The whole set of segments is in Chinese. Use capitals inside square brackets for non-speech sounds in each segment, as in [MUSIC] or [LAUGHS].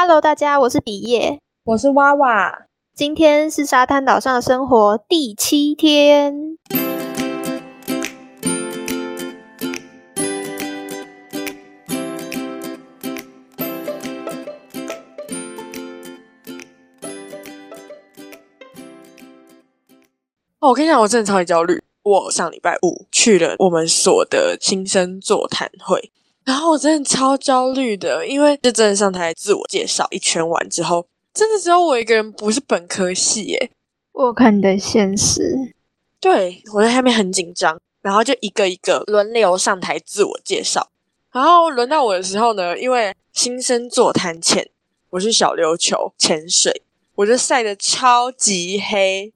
Hello，大家，我是比耶，我是娃娃。今天是沙滩岛上的生活第七天。哦，我跟你讲，我真的超级焦虑。我上礼拜五去了我们所的新生座谈会。然后我真的超焦虑的，因为就真的上台自我介绍一圈完之后，真的只有我一个人不是本科系耶。我看你的现实，对，我在下面很紧张，然后就一个一个轮流上台自我介绍。然后轮到我的时候呢，因为新生座谈前，我是小琉球潜水，我就晒得超级黑，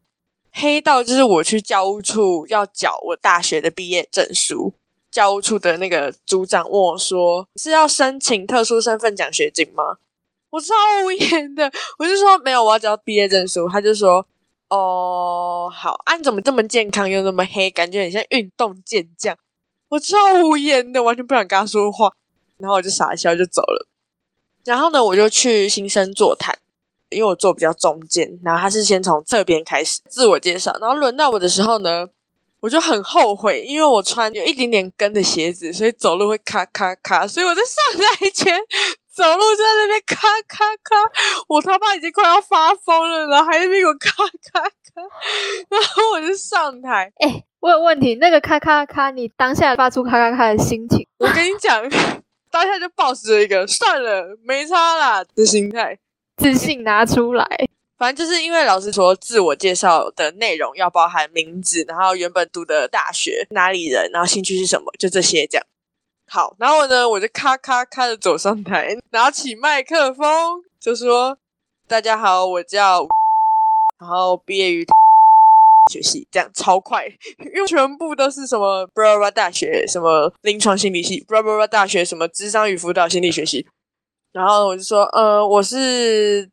黑到就是我去教务处要缴我大学的毕业证书。教务处的那个组长问我说：“是要申请特殊身份奖学金吗？”我超无言的，我就说没有，我要交毕业证书。他就说：“哦，好，啊，你怎么这么健康又那么黑，感觉很像运动健将。”我超无言的，完全不想跟他说话，然后我就傻笑就走了。然后呢，我就去新生座谈，因为我坐比较中间，然后他是先从侧边开始自我介绍，然后轮到我的时候呢。我就很后悔，因为我穿有一点点跟的鞋子，所以走路会咔咔咔，所以我在上台前走路就在那边咔咔咔，我他妈已经快要发疯了，然后还在那边给我咔咔咔，然后我就上台。哎、欸，我有问题，那个咔咔咔，你当下发出咔咔咔的心情？我跟你讲，当下就抱持了一个算了，没差啦的心态，自信拿出来。反正就是因为老师说自我介绍的内容要包含名字，然后原本读的大学哪里人，然后兴趣是什么，就这些这样。好，然后呢，我就咔咔咔的走上台，拿起麦克风就说：“大家好，我叫……然后毕业于学习，这样超快，因为全部都是什么布拉布拉大学，什么临床心理系，布拉布拉大学什么智商与辅导心理学系。然后我就说：呃，我是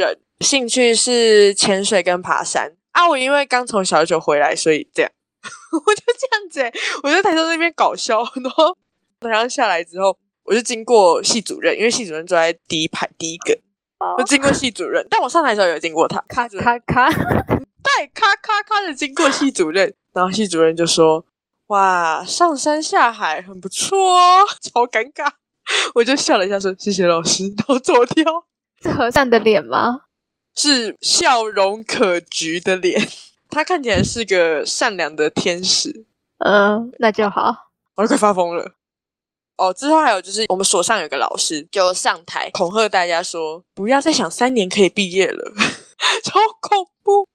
人。”兴趣是潜水跟爬山啊！我因为刚从小九回来，所以这样，[LAUGHS] 我就这样子、欸，我就在台中那边搞笑，然后然后下来之后，我就经过系主任，因为系主任坐在第一排第一个，我经过系主任。但我上台的时候有经过他，咔咔咔，[LAUGHS] 对，咔咔咔的经过系主任，然后系主任就说：“哇，上山下海很不错哦。”超尴尬，[LAUGHS] 我就笑了一下说：“谢谢老师。”然后走掉。是和尚的脸吗？是笑容可掬的脸，他看起来是个善良的天使。嗯，那就好。我都快发疯了。哦，之后还有就是，我们所上有个老师就上台恐吓大家说：“不要再想三年可以毕业了，[LAUGHS] 超恐怖。”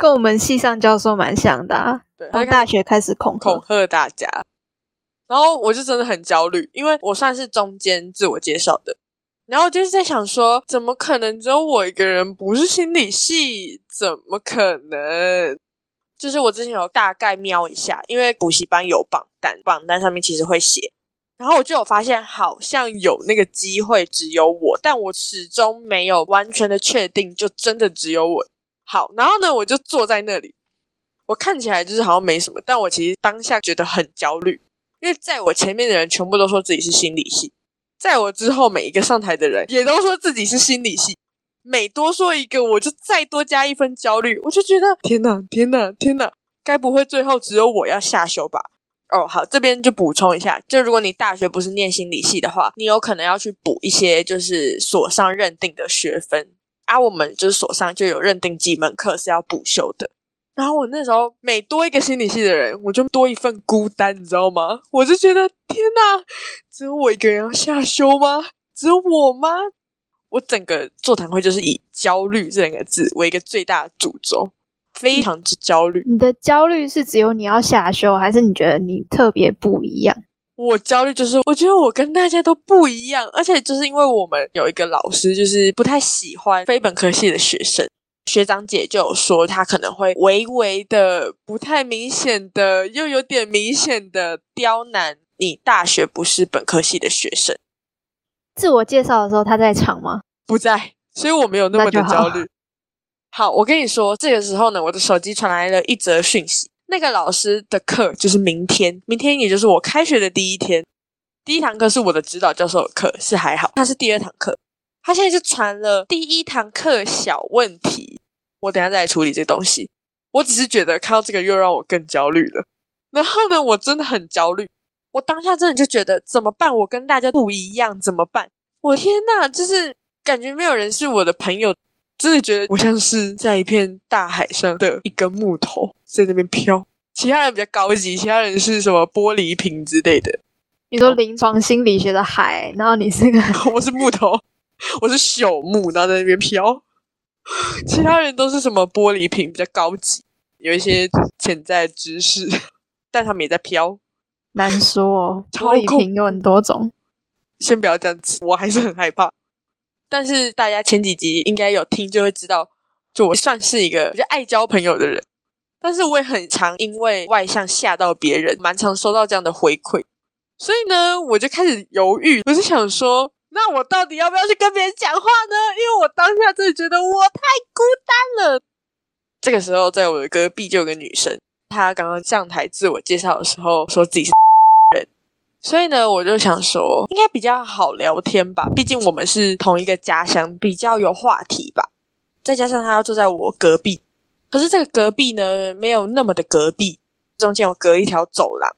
跟我们系上教授蛮像的啊。对，从大学开始恐恐吓大家，然后我就真的很焦虑，因为我算是中间自我介绍的。然后就是在想说，怎么可能只有我一个人不是心理系？怎么可能？就是我之前有大概瞄一下，因为补习班有榜单，榜单上面其实会写。然后我就有发现，好像有那个机会只有我，但我始终没有完全的确定，就真的只有我。好，然后呢，我就坐在那里，我看起来就是好像没什么，但我其实当下觉得很焦虑，因为在我前面的人全部都说自己是心理系。在我之后，每一个上台的人也都说自己是心理系，每多说一个，我就再多加一分焦虑。我就觉得天哪，天哪，天哪，该不会最后只有我要下修吧？哦，好，这边就补充一下，就如果你大学不是念心理系的话，你有可能要去补一些就是所上认定的学分啊。我们就是所上就有认定几门课是要补修的。然后我那时候每多一个心理系的人，我就多一份孤单，你知道吗？我就觉得天哪，只有我一个人要下修吗？只有我吗？我整个座谈会就是以焦虑这两个字为一个最大的主轴，非常之焦虑。你的焦虑是只有你要下修，还是你觉得你特别不一样？我焦虑就是我觉得我跟大家都不一样，而且就是因为我们有一个老师就是不太喜欢非本科系的学生。学长姐就有说，他可能会微微的、不太明显的，又有点明显的刁难你大学不是本科系的学生。自我介绍的时候，他在场吗？不在，所以我没有那么的焦虑。好，好，我跟你说，这个时候呢，我的手机传来了一则讯息，那个老师的课就是明天，明天也就是我开学的第一天，第一堂课是我的指导教授的课，是还好，他是第二堂课。他现在就传了第一堂课小问题，我等下再来处理这东西。我只是觉得看到这个又让我更焦虑了。然后呢，我真的很焦虑。我当下真的就觉得怎么办？我跟大家不一样，怎么办？我天呐，就是感觉没有人是我的朋友，真的觉得我像是在一片大海上的一根木头在那边飘。其他人比较高级，其他人是什么玻璃瓶之类的。你说临床心理学的海，然后你是个，我是木头，我是朽木，然后在那边飘。[LAUGHS] 其他人都是什么玻璃瓶，比较高级，有一些潜在知识，[LAUGHS] 但他们也在飘。难说哦，玻璃瓶有很多种。先不要这样子，我还是很害怕。但是大家前几集应该有听，就会知道，就我算是一个比较爱交朋友的人。但是我也很常因为外向吓到别人，蛮常收到这样的回馈。所以呢，我就开始犹豫，我就想说，那我到底要不要去跟别人讲话呢？因为我当真的觉得我太孤单了。这个时候，在我的隔壁就有个女生，她刚刚上台自我介绍的时候说自己是人，所以呢，我就想说，应该比较好聊天吧，毕竟我们是同一个家乡，比较有话题吧。再加上她要坐在我隔壁。可是这个隔壁呢，没有那么的隔壁，中间有隔一条走廊。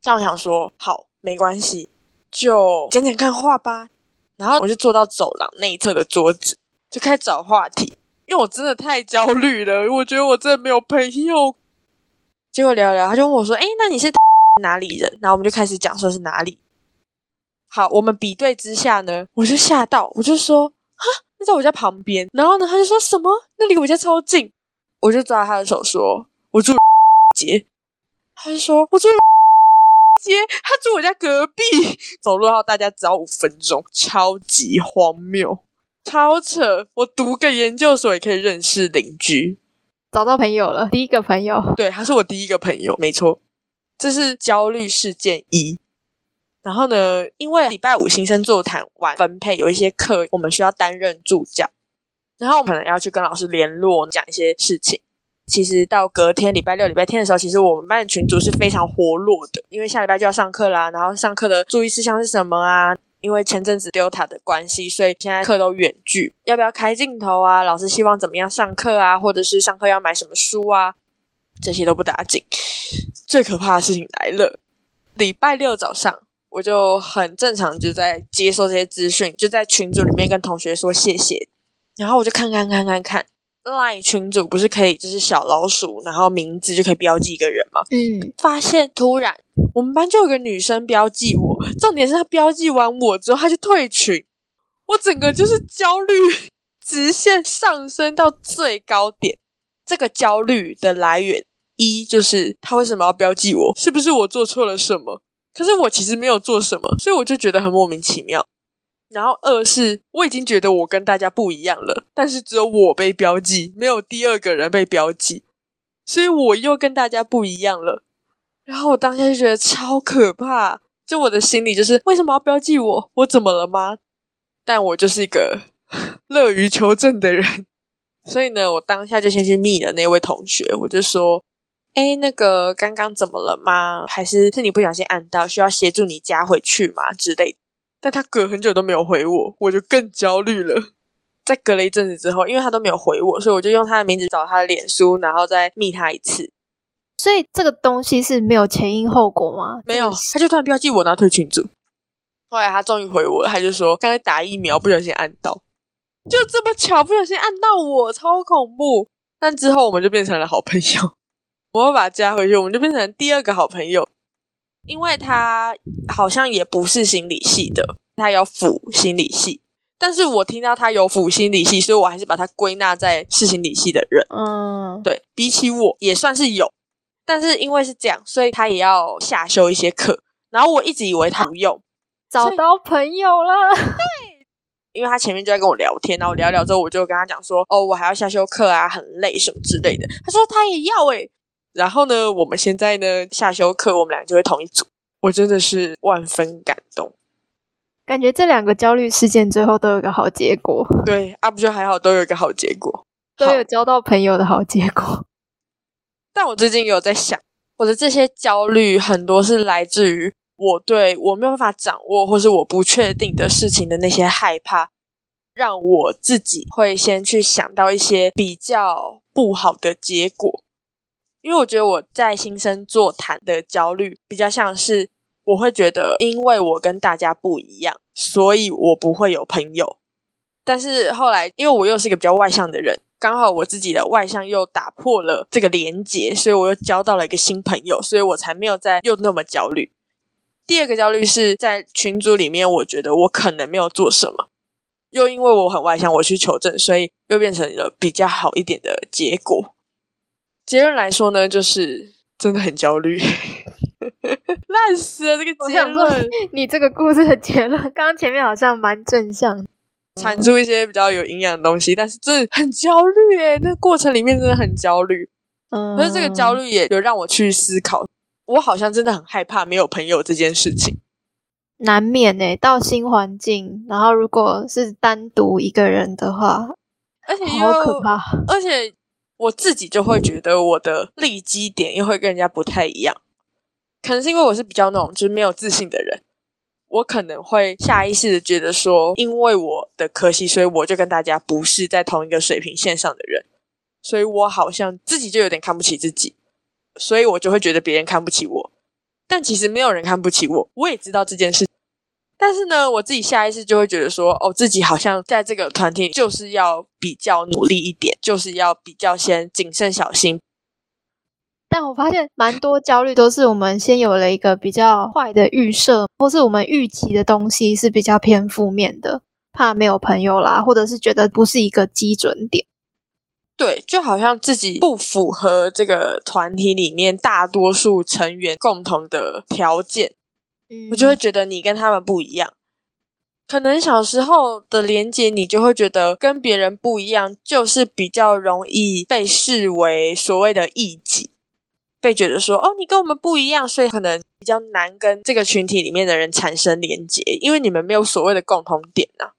这样我想说，好，没关系，就讲讲看话吧。然后我就坐到走廊内侧的桌子，就开始找话题。因为我真的太焦虑了，我觉得我真的没有朋友。结果聊聊，他就问我说：“哎，那你是 [LAUGHS] 哪里人？”然后我们就开始讲说是哪里。好，我们比对之下呢，我就吓到，我就说：“哈，那在我家旁边。”然后呢，他就说什么？那离我家超近。我就抓他的手说：“我住 [LAUGHS] 街。”他就说：“我住 [LAUGHS] 街。”他住我家隔壁，走路要大家只要五分钟，超级荒谬，超扯！我读个研究所也可以认识邻居，找到朋友了，第一个朋友。对，他是我第一个朋友，没错。这是焦虑事件一。然后呢，因为礼拜五新生座谈完分配，有一些课我们需要担任助教。然后我可能要去跟老师联络，讲一些事情。其实到隔天礼拜六、礼拜天的时候，其实我们班的群组是非常活络的，因为下礼拜就要上课啦。然后上课的注意事项是什么啊？因为前阵子 Delta 的关系，所以现在课都远距，要不要开镜头啊？老师希望怎么样上课啊？或者是上课要买什么书啊？这些都不打紧。最可怕的事情来了，礼拜六早上我就很正常就在接收这些资讯，就在群组里面跟同学说谢谢。然后我就看看看看看，LINE 群主不是可以就是小老鼠，然后名字就可以标记一个人吗？嗯，发现突然我们班就有个女生标记我，重点是她标记完我之后，她就退群，我整个就是焦虑直线上升到最高点。这个焦虑的来源一就是她为什么要标记我？是不是我做错了什么？可是我其实没有做什么，所以我就觉得很莫名其妙。然后二是我已经觉得我跟大家不一样了，但是只有我被标记，没有第二个人被标记，所以我又跟大家不一样了。然后我当下就觉得超可怕，就我的心里就是为什么要标记我？我怎么了吗？但我就是一个 [LAUGHS] 乐于求证的人，所以呢，我当下就先去密了那位同学，我就说：“哎，那个刚刚怎么了吗？还是是你不小心按到，需要协助你加回去吗？之类。”但他隔很久都没有回我，我就更焦虑了。在隔了一阵子之后，因为他都没有回我，所以我就用他的名字找他的脸书，然后再密他一次。所以这个东西是没有前因后果吗？没有，他就突然标记我，然后退群组。后来他终于回我了，他就说刚才打疫苗不小心按到，就这么巧不小心按到我，超恐怖。但之后我们就变成了好朋友，[LAUGHS] 我会把他加回去，我们就变成第二个好朋友。因为他好像也不是心理系的，他有辅心理系，但是我听到他有辅心理系，所以我还是把他归纳在是心理系的人。嗯，对，比起我也算是有，但是因为是这样，所以他也要下修一些课。然后我一直以为他不用，找到朋友了。[LAUGHS] 对，因为他前面就在跟我聊天，然后聊聊之后，我就跟他讲说：“哦，我还要下修课啊，很累什么之类的。”他说他也要诶。然后呢，我们现在呢，下修课，我们俩就会同一组。我真的是万分感动，感觉这两个焦虑事件最后都有个好结果。对，啊不就还好，都有一个好结果，都有交到朋友的好结果。[LAUGHS] 但我最近有在想，我的这些焦虑很多是来自于我对我没有办法掌握或是我不确定的事情的那些害怕。让我自己会先去想到一些比较不好的结果。因为我觉得我在新生座谈的焦虑比较像是，我会觉得因为我跟大家不一样，所以我不会有朋友。但是后来，因为我又是一个比较外向的人，刚好我自己的外向又打破了这个连结，所以我又交到了一个新朋友，所以我才没有再又那么焦虑。第二个焦虑是在群组里面，我觉得我可能没有做什么，又因为我很外向，我去求证，所以又变成了比较好一点的结果。结论来说呢，就是真的很焦虑，[LAUGHS] 烂死了这个结论。你这个故事的结论，刚刚前面好像蛮正向，产出一些比较有营养的东西，但是真的很焦虑诶，那个过程里面真的很焦虑。嗯，可是这个焦虑也有让我去思考，我好像真的很害怕没有朋友这件事情。难免诶，到新环境，然后如果是单独一个人的话，而且好可怕，而且。我自己就会觉得我的立基点又会跟人家不太一样，可能是因为我是比较那种就是没有自信的人，我可能会下意识的觉得说，因为我的科系，所以我就跟大家不是在同一个水平线上的人，所以我好像自己就有点看不起自己，所以我就会觉得别人看不起我，但其实没有人看不起我，我也知道这件事。但是呢，我自己下意识就会觉得说，哦，自己好像在这个团体就是要比较努力一点，就是要比较先谨慎小心。但我发现蛮多焦虑都是我们先有了一个比较坏的预设，或是我们预期的东西是比较偏负面的，怕没有朋友啦，或者是觉得不是一个基准点。对，就好像自己不符合这个团体里面大多数成员共同的条件。我就会觉得你跟他们不一样，可能小时候的连接，你就会觉得跟别人不一样，就是比较容易被视为所谓的异己，被觉得说哦，你跟我们不一样，所以可能比较难跟这个群体里面的人产生连接，因为你们没有所谓的共同点呐、啊。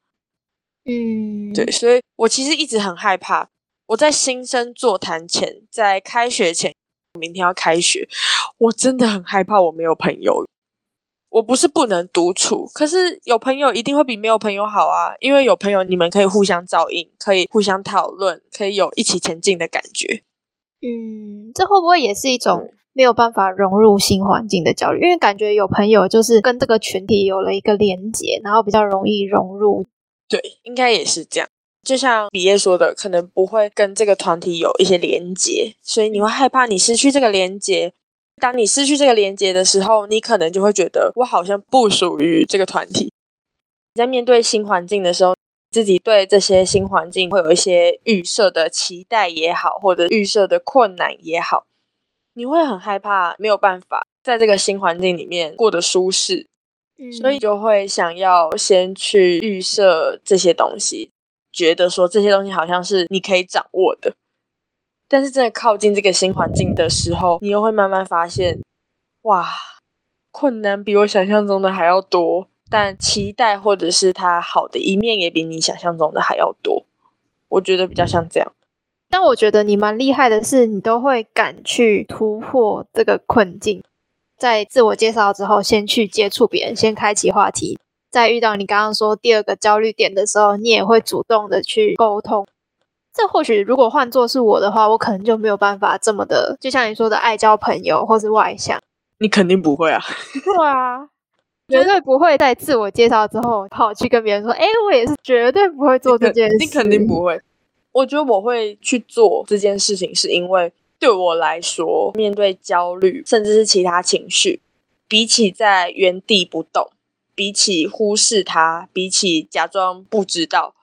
嗯，对，所以我其实一直很害怕，我在新生座谈前，在开学前，明天要开学，我真的很害怕我没有朋友。我不是不能独处，可是有朋友一定会比没有朋友好啊！因为有朋友，你们可以互相照应，可以互相讨论，可以有一起前进的感觉。嗯，这会不会也是一种没有办法融入新环境的焦虑？因为感觉有朋友就是跟这个群体有了一个连结，然后比较容易融入。对，应该也是这样。就像比耶说的，可能不会跟这个团体有一些连结，所以你会害怕你失去这个连结。当你失去这个连接的时候，你可能就会觉得我好像不属于这个团体。在面对新环境的时候，自己对这些新环境会有一些预设的期待也好，或者预设的困难也好，你会很害怕没有办法在这个新环境里面过得舒适，所以就会想要先去预设这些东西，觉得说这些东西好像是你可以掌握的。但是，真的靠近这个新环境的时候，你又会慢慢发现，哇，困难比我想象中的还要多。但期待或者是它好的一面，也比你想象中的还要多。我觉得比较像这样。但我觉得你蛮厉害的是，你都会敢去突破这个困境。在自我介绍之后，先去接触别人，先开启话题。在遇到你刚刚说第二个焦虑点的时候，你也会主动的去沟通。这或许如果换作是我的话，我可能就没有办法这么的，就像你说的爱交朋友或是外向。你肯定不会啊。[LAUGHS] 对啊，绝对不会在自我介绍之后跑去跟别人说：“哎，我也是绝对不会做这件事。”你肯定不会。我觉得我会去做这件事情，是因为对我来说，面对焦虑甚至是其他情绪，比起在原地不动，比起忽视它，比起假装不知道。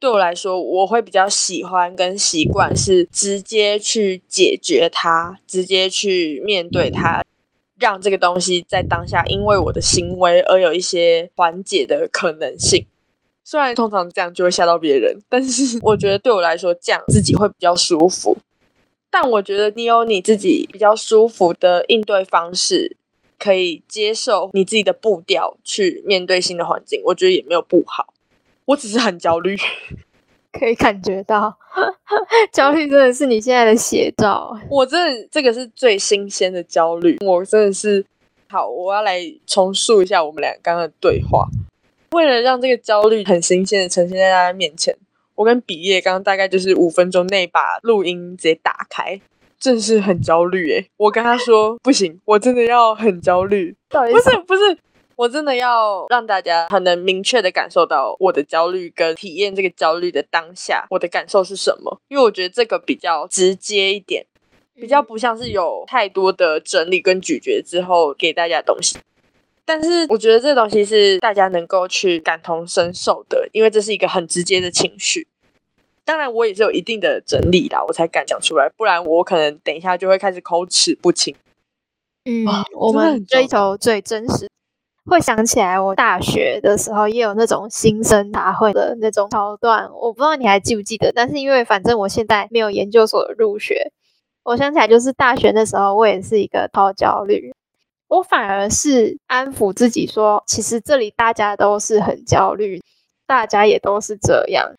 对我来说，我会比较喜欢跟习惯是直接去解决它，直接去面对它，让这个东西在当下因为我的行为而有一些缓解的可能性。虽然通常这样就会吓到别人，但是我觉得对我来说这样自己会比较舒服。但我觉得你有你自己比较舒服的应对方式，可以接受你自己的步调去面对新的环境，我觉得也没有不好。我只是很焦虑，[LAUGHS] 可以感觉到 [LAUGHS] 焦虑真的是你现在的写照。我真的这个是最新鲜的焦虑，我真的是好，我要来重述一下我们俩刚刚的对话。为了让这个焦虑很新鲜的呈现在大家面前，我跟比耶刚刚大概就是五分钟内把录音直接打开，真是很焦虑诶。我跟他说不行，我真的要很焦虑，不是不是，我真的要让大家很能明确的感受到我的焦虑跟体验这个焦虑的当下，我的感受是什么？因为我觉得这个比较直接一点，比较不像是有太多的整理跟咀嚼之后给大家的东西。但是我觉得这东西是大家能够去感同身受的，因为这是一个很直接的情绪。当然，我也是有一定的整理啦，我才敢讲出来，不然我可能等一下就会开始口齿不清。嗯，我们追求最真实。会想起来，我大学的时候也有那种新生大会的那种桥段，我不知道你还记不记得。但是因为反正我现在没有研究所入学，我想起来就是大学的时候，我也是一个超焦虑。我反而是安抚自己说，其实这里大家都是很焦虑，大家也都是这样。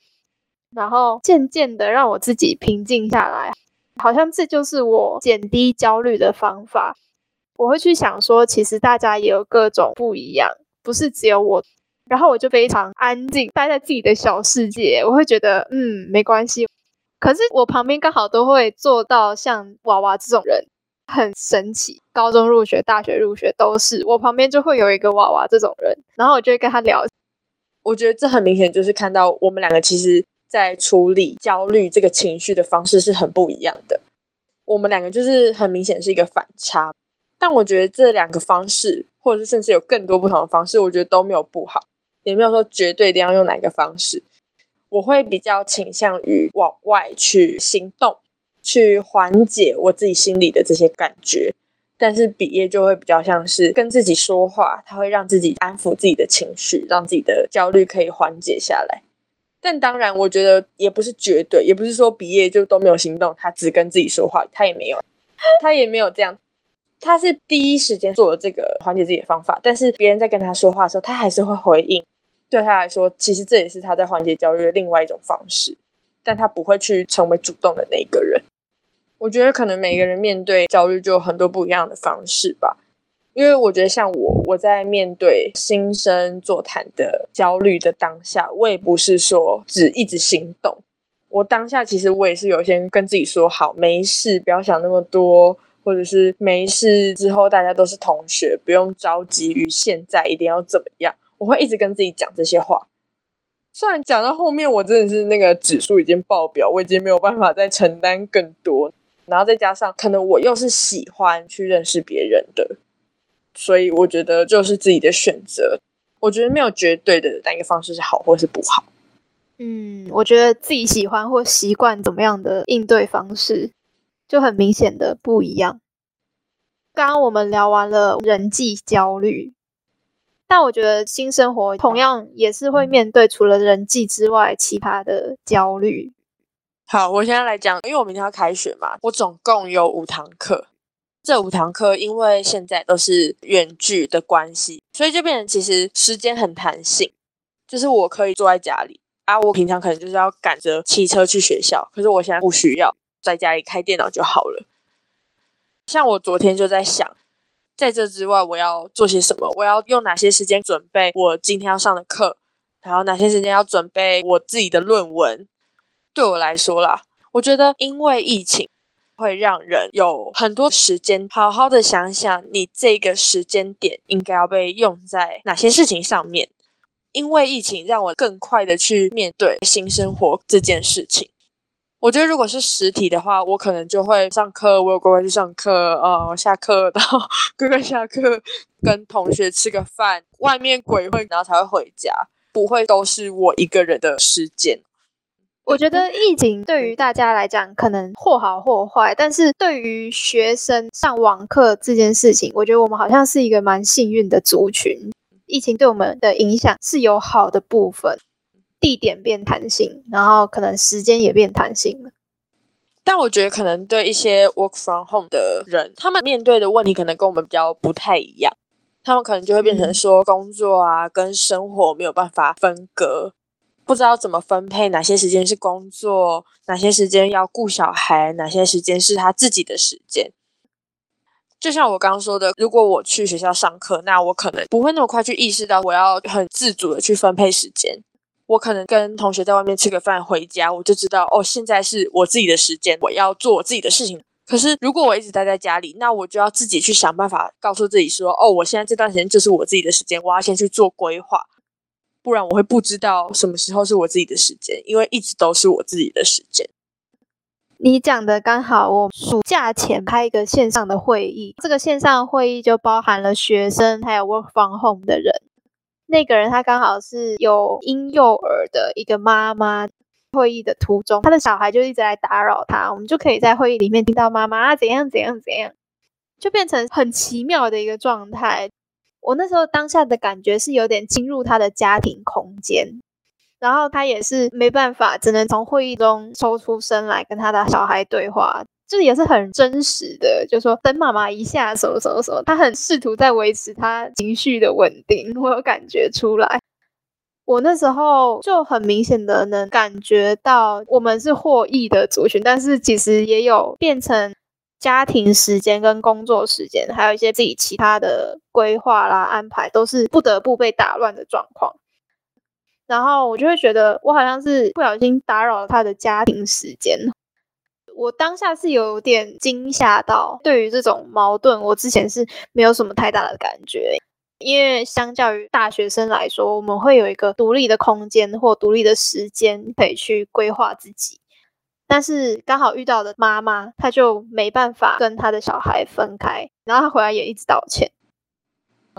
然后渐渐的让我自己平静下来，好像这就是我减低焦虑的方法。我会去想说，其实大家也有各种不一样，不是只有我。然后我就非常安静，待在自己的小世界。我会觉得，嗯，没关系。可是我旁边刚好都会做到像娃娃这种人。很神奇，高中入学、大学入学都是我旁边就会有一个娃娃这种人，然后我就会跟他聊。我觉得这很明显就是看到我们两个其实在处理焦虑这个情绪的方式是很不一样的。我们两个就是很明显是一个反差，但我觉得这两个方式，或者是甚至有更多不同的方式，我觉得都没有不好，也没有说绝对一定要用哪个方式。我会比较倾向于往外去行动。去缓解我自己心里的这些感觉，但是比耶就会比较像是跟自己说话，他会让自己安抚自己的情绪，让自己的焦虑可以缓解下来。但当然，我觉得也不是绝对，也不是说比耶就都没有行动，他只跟自己说话，他也没有，他也没有这样，他是第一时间做了这个缓解自己的方法，但是别人在跟他说话的时候，他还是会回应。对他来说，其实这也是他在缓解焦虑的另外一种方式，但他不会去成为主动的那一个人。我觉得可能每个人面对焦虑就有很多不一样的方式吧，因为我觉得像我，我在面对新生座谈的焦虑的当下，我也不是说只一直行动。我当下其实我也是有先跟自己说好，没事，不要想那么多，或者是没事之后大家都是同学，不用着急于现在一定要怎么样。我会一直跟自己讲这些话。虽然讲到后面我真的是那个指数已经爆表，我已经没有办法再承担更多。然后再加上，可能我又是喜欢去认识别人的，所以我觉得就是自己的选择。我觉得没有绝对的哪一个方式是好或是不好。嗯，我觉得自己喜欢或习惯怎么样的应对方式，就很明显的不一样。刚刚我们聊完了人际焦虑，但我觉得新生活同样也是会面对除了人际之外其他的焦虑。好，我现在来讲，因为我明天要开学嘛，我总共有五堂课。这五堂课因为现在都是远距的关系，所以就变成其实时间很弹性，就是我可以坐在家里啊。我平常可能就是要赶着骑车去学校，可是我现在不需要，在家里开电脑就好了。像我昨天就在想，在这之外我要做些什么？我要用哪些时间准备我今天要上的课？然后哪些时间要准备我自己的论文？对我来说啦，我觉得因为疫情会让人有很多时间好好的想想，你这个时间点应该要被用在哪些事情上面。因为疫情让我更快的去面对新生活这件事情。我觉得如果是实体的话，我可能就会上课，我有乖乖去上课，呃，下课 [LAUGHS] 然后乖乖下课，跟同学吃个饭，外面鬼混，然后才会回家，不会都是我一个人的时间。我觉得疫情对于大家来讲可能或好或坏，但是对于学生上网课这件事情，我觉得我们好像是一个蛮幸运的族群。疫情对我们的影响是有好的部分，地点变弹性，然后可能时间也变弹性了。但我觉得可能对一些 work from home 的人，他们面对的问题可能跟我们比较不太一样，他们可能就会变成说工作啊跟生活没有办法分割。不知道怎么分配，哪些时间是工作，哪些时间要顾小孩，哪些时间是他自己的时间。就像我刚刚说的，如果我去学校上课，那我可能不会那么快去意识到我要很自主的去分配时间。我可能跟同学在外面吃个饭，回家我就知道，哦，现在是我自己的时间，我要做我自己的事情。可是如果我一直待在家里，那我就要自己去想办法告诉自己说，哦，我现在这段时间就是我自己的时间，我要先去做规划，不然我会不知道什么时候是我自己的时间，因为一直都是我自己的时间。你讲的刚好，我暑假前开一个线上的会议，这个线上会议就包含了学生，还有 work from home 的人。那个人他刚好是有婴幼儿的一个妈妈。会议的途中，他的小孩就一直来打扰他，我们就可以在会议里面听到妈妈怎样怎样怎样，就变成很奇妙的一个状态。我那时候当下的感觉是有点进入他的家庭空间。然后他也是没办法，只能从会议中抽出身来跟他的小孩对话，这也是很真实的。就说等妈妈一下，什么什么什么，他很试图在维持他情绪的稳定，我有感觉出来。我那时候就很明显的能感觉到，我们是获益的族群，但是其实也有变成家庭时间跟工作时间，还有一些自己其他的规划啦、安排，都是不得不被打乱的状况。然后我就会觉得，我好像是不小心打扰了他的家庭时间。我当下是有点惊吓到，对于这种矛盾，我之前是没有什么太大的感觉，因为相较于大学生来说，我们会有一个独立的空间或独立的时间可以去规划自己。但是刚好遇到的妈妈，她就没办法跟她的小孩分开，然后她回来也一直道歉。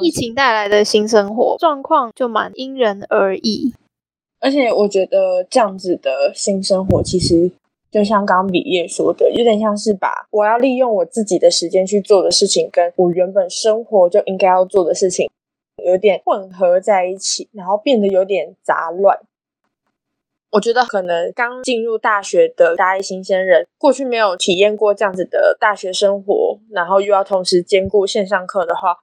疫情带来的新生活状况就蛮因人而异。而且我觉得这样子的新生活，其实就像刚刚比叶说的，有点像是把我要利用我自己的时间去做的事情，跟我原本生活就应该要做的事情，有点混合在一起，然后变得有点杂乱。我觉得可能刚进入大学的大一新鲜人，过去没有体验过这样子的大学生活，然后又要同时兼顾线上课的话，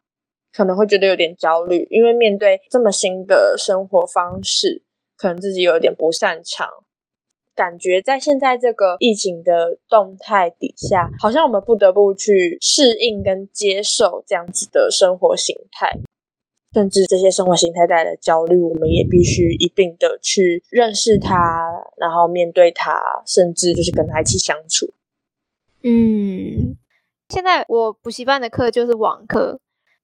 可能会觉得有点焦虑，因为面对这么新的生活方式。可能自己有点不擅长，感觉在现在这个疫情的动态底下，好像我们不得不去适应跟接受这样子的生活形态，甚至这些生活形态带来的焦虑，我们也必须一并的去认识它，然后面对它，甚至就是跟他一起相处。嗯，现在我补习班的课就是网课。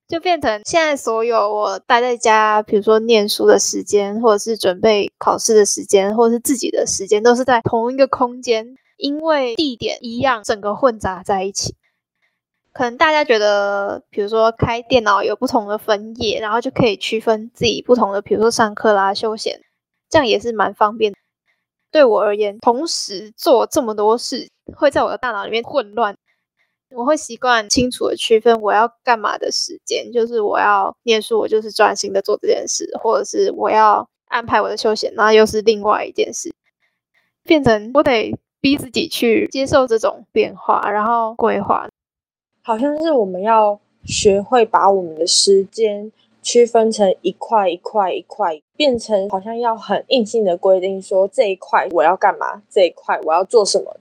就变成现在所有我待在家，比如说念书的时间，或者是准备考试的时间，或者是自己的时间，都是在同一个空间，因为地点一样，整个混杂在一起。可能大家觉得，比如说开电脑有不同的分页，然后就可以区分自己不同的，比如说上课啦、休闲，这样也是蛮方便。对我而言，同时做这么多事，会在我的大脑里面混乱。我会习惯清楚的区分我要干嘛的时间，就是我要念书，我就是专心的做这件事，或者是我要安排我的休闲，那又是另外一件事，变成我得逼自己去接受这种变化，然后规划。好像是我们要学会把我们的时间区分成一块一块一块，变成好像要很硬性的规定说，这一块我要干嘛，这一块我要做什么。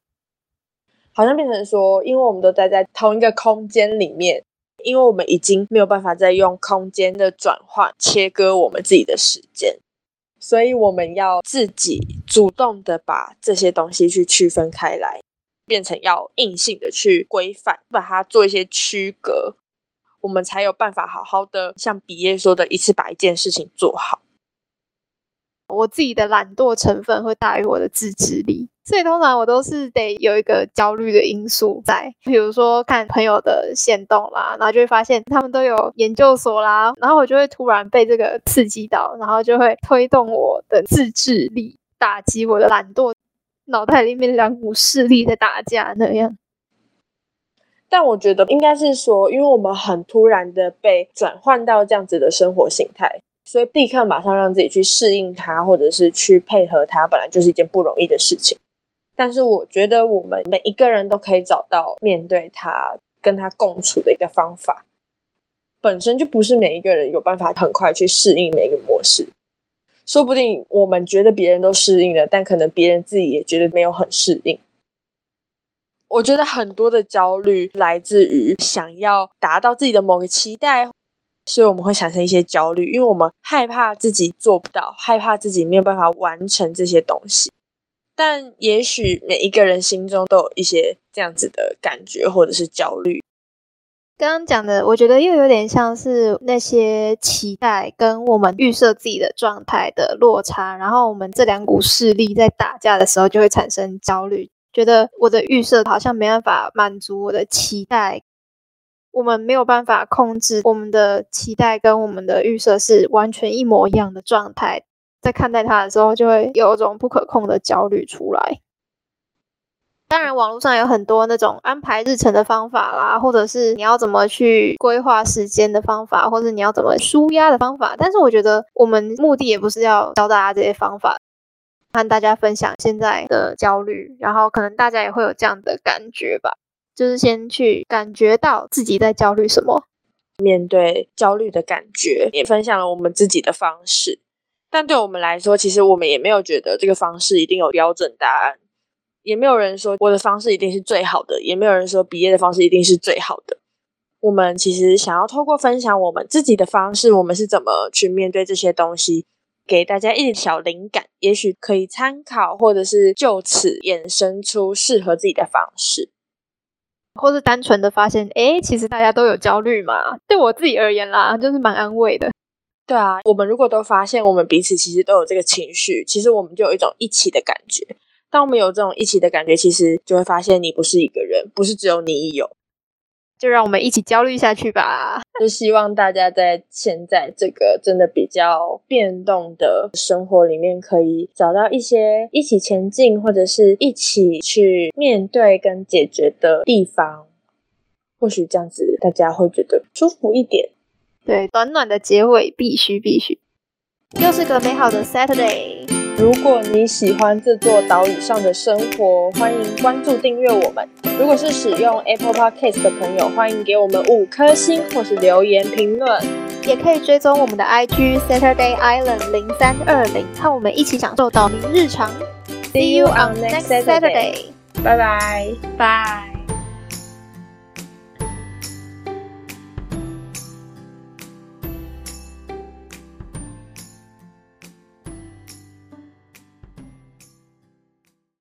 好像变成说，因为我们都待在同一个空间里面，因为我们已经没有办法再用空间的转换切割我们自己的时间，所以我们要自己主动的把这些东西去区分开来，变成要硬性的去规范，把它做一些区隔，我们才有办法好好的像比耶说的，一次把一件事情做好。我自己的懒惰成分会大于我的自制力。所以通常我都是得有一个焦虑的因素在，比如说看朋友的限动啦，然后就会发现他们都有研究所啦，然后我就会突然被这个刺激到，然后就会推动我的自制力，打击我的懒惰，脑袋里面两股势力在打架那样。但我觉得应该是说，因为我们很突然的被转换到这样子的生活形态。所以立刻马上让自己去适应它，或者是去配合它，本来就是一件不容易的事情。但是我觉得我们每一个人都可以找到面对它、跟它共处的一个方法。本身就不是每一个人有办法很快去适应每一个模式。说不定我们觉得别人都适应了，但可能别人自己也觉得没有很适应。我觉得很多的焦虑来自于想要达到自己的某个期待，所以我们会产生一些焦虑，因为我们害怕自己做不到，害怕自己没有办法完成这些东西。但也许每一个人心中都有一些这样子的感觉，或者是焦虑。刚刚讲的，我觉得又有点像是那些期待跟我们预设自己的状态的落差，然后我们这两股势力在打架的时候，就会产生焦虑。觉得我的预设好像没办法满足我的期待，我们没有办法控制我们的期待跟我们的预设是完全一模一样的状态，在看待它的时候，就会有一种不可控的焦虑出来。当然，网络上有很多那种安排日程的方法啦，或者是你要怎么去规划时间的方法，或者你要怎么舒压的方法。但是我觉得我们目的也不是要教大家这些方法。和大家分享现在的焦虑，然后可能大家也会有这样的感觉吧，就是先去感觉到自己在焦虑什么，面对焦虑的感觉，也分享了我们自己的方式。但对我们来说，其实我们也没有觉得这个方式一定有标准答案，也没有人说我的方式一定是最好的，也没有人说毕业的方式一定是最好的。我们其实想要透过分享我们自己的方式，我们是怎么去面对这些东西。给大家一点小灵感，也许可以参考，或者是就此衍生出适合自己的方式，或是单纯的发现，哎，其实大家都有焦虑嘛。对我自己而言啦，就是蛮安慰的。对啊，我们如果都发现我们彼此其实都有这个情绪，其实我们就有一种一起的感觉。当我们有这种一起的感觉，其实就会发现你不是一个人，不是只有你有。就让我们一起焦虑下去吧！[LAUGHS] 就希望大家在现在这个真的比较变动的生活里面，可以找到一些一起前进，或者是一起去面对跟解决的地方。或许这样子大家会觉得舒服一点。对，短短的结尾必须必须。又是个美好的 Saturday。如果你喜欢这座岛屿上的生活，欢迎关注订阅我们。如果是使用 Apple Podcast 的朋友，欢迎给我们五颗星或是留言评论，也可以追踪我们的 IG Saturday Island 零三二零，和我们一起享受岛民日常。See you on next Saturday，拜拜，拜。